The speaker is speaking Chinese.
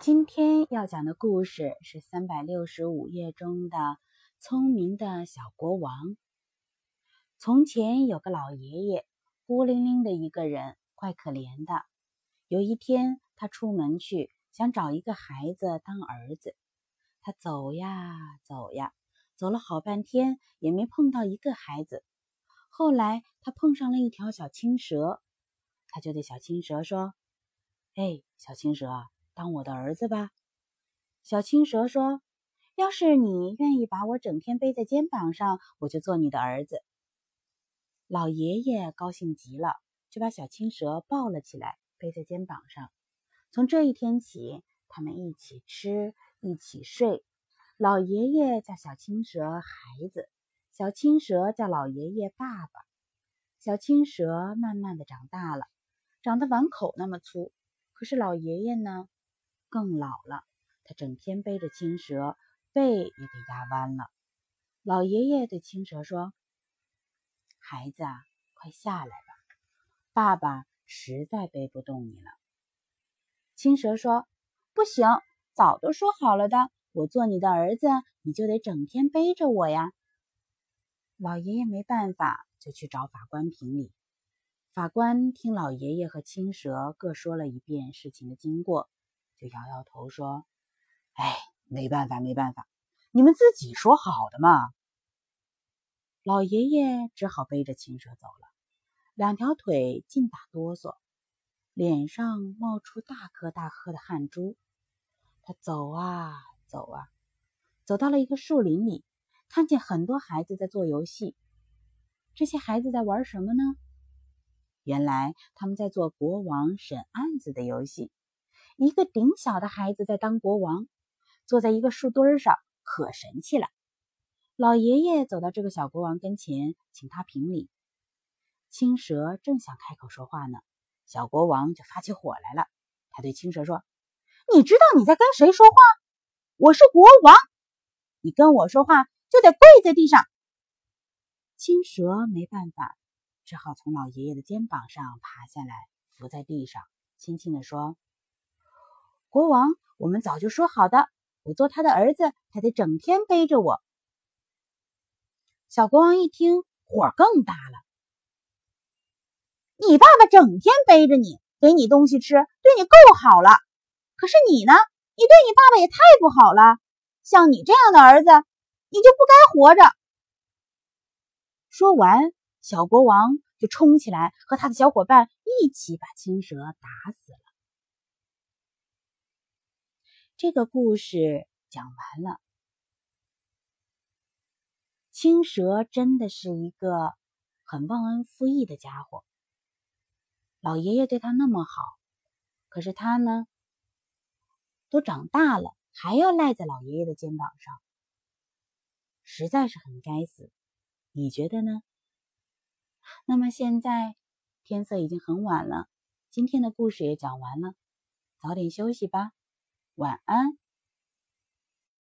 今天要讲的故事是三百六十五页中的《聪明的小国王》。从前有个老爷爷，孤零零的一个人，怪可怜的。有一天，他出门去，想找一个孩子当儿子。他走呀走呀，走了好半天，也没碰到一个孩子。后来，他碰上了一条小青蛇，他就对小青蛇说：“哎，小青蛇。”当我的儿子吧，小青蛇说：“要是你愿意把我整天背在肩膀上，我就做你的儿子。”老爷爷高兴极了，就把小青蛇抱了起来，背在肩膀上。从这一天起，他们一起吃，一起睡。老爷爷叫小青蛇孩子，小青蛇叫老爷爷爸爸。小青蛇慢慢的长大了，长得碗口那么粗。可是老爷爷呢？更老了，他整天背着青蛇，背也给压弯了。老爷爷对青蛇说：“孩子啊，快下来吧，爸爸实在背不动你了。”青蛇说：“不行，早都说好了的，我做你的儿子，你就得整天背着我呀。”老爷爷没办法，就去找法官评理。法官听老爷爷和青蛇各说了一遍事情的经过。就摇摇头说：“哎，没办法，没办法，你们自己说好的嘛。”老爷爷只好背着青蛇走了，两条腿尽打哆嗦，脸上冒出大颗大颗的汗珠。他走啊走啊，走到了一个树林里，看见很多孩子在做游戏。这些孩子在玩什么呢？原来他们在做国王审案子的游戏。一个顶小的孩子在当国王，坐在一个树墩上，可神气了。老爷爷走到这个小国王跟前，请他评理。青蛇正想开口说话呢，小国王就发起火来了。他对青蛇说：“你知道你在跟谁说话？我是国王，你跟我说话就得跪在地上。”青蛇没办法，只好从老爷爷的肩膀上爬下来，伏在地上，轻轻地说。国王，我们早就说好的，我做他的儿子，他得整天背着我。小国王一听，火更大了。你爸爸整天背着你，给你东西吃，对你够好了。可是你呢？你对你爸爸也太不好了。像你这样的儿子，你就不该活着。说完，小国王就冲起来，和他的小伙伴一起把青蛇打死了。这个故事讲完了。青蛇真的是一个很忘恩负义的家伙。老爷爷对他那么好，可是他呢，都长大了还要赖在老爷爷的肩膀上，实在是很该死。你觉得呢？那么现在天色已经很晚了，今天的故事也讲完了，早点休息吧。晚安。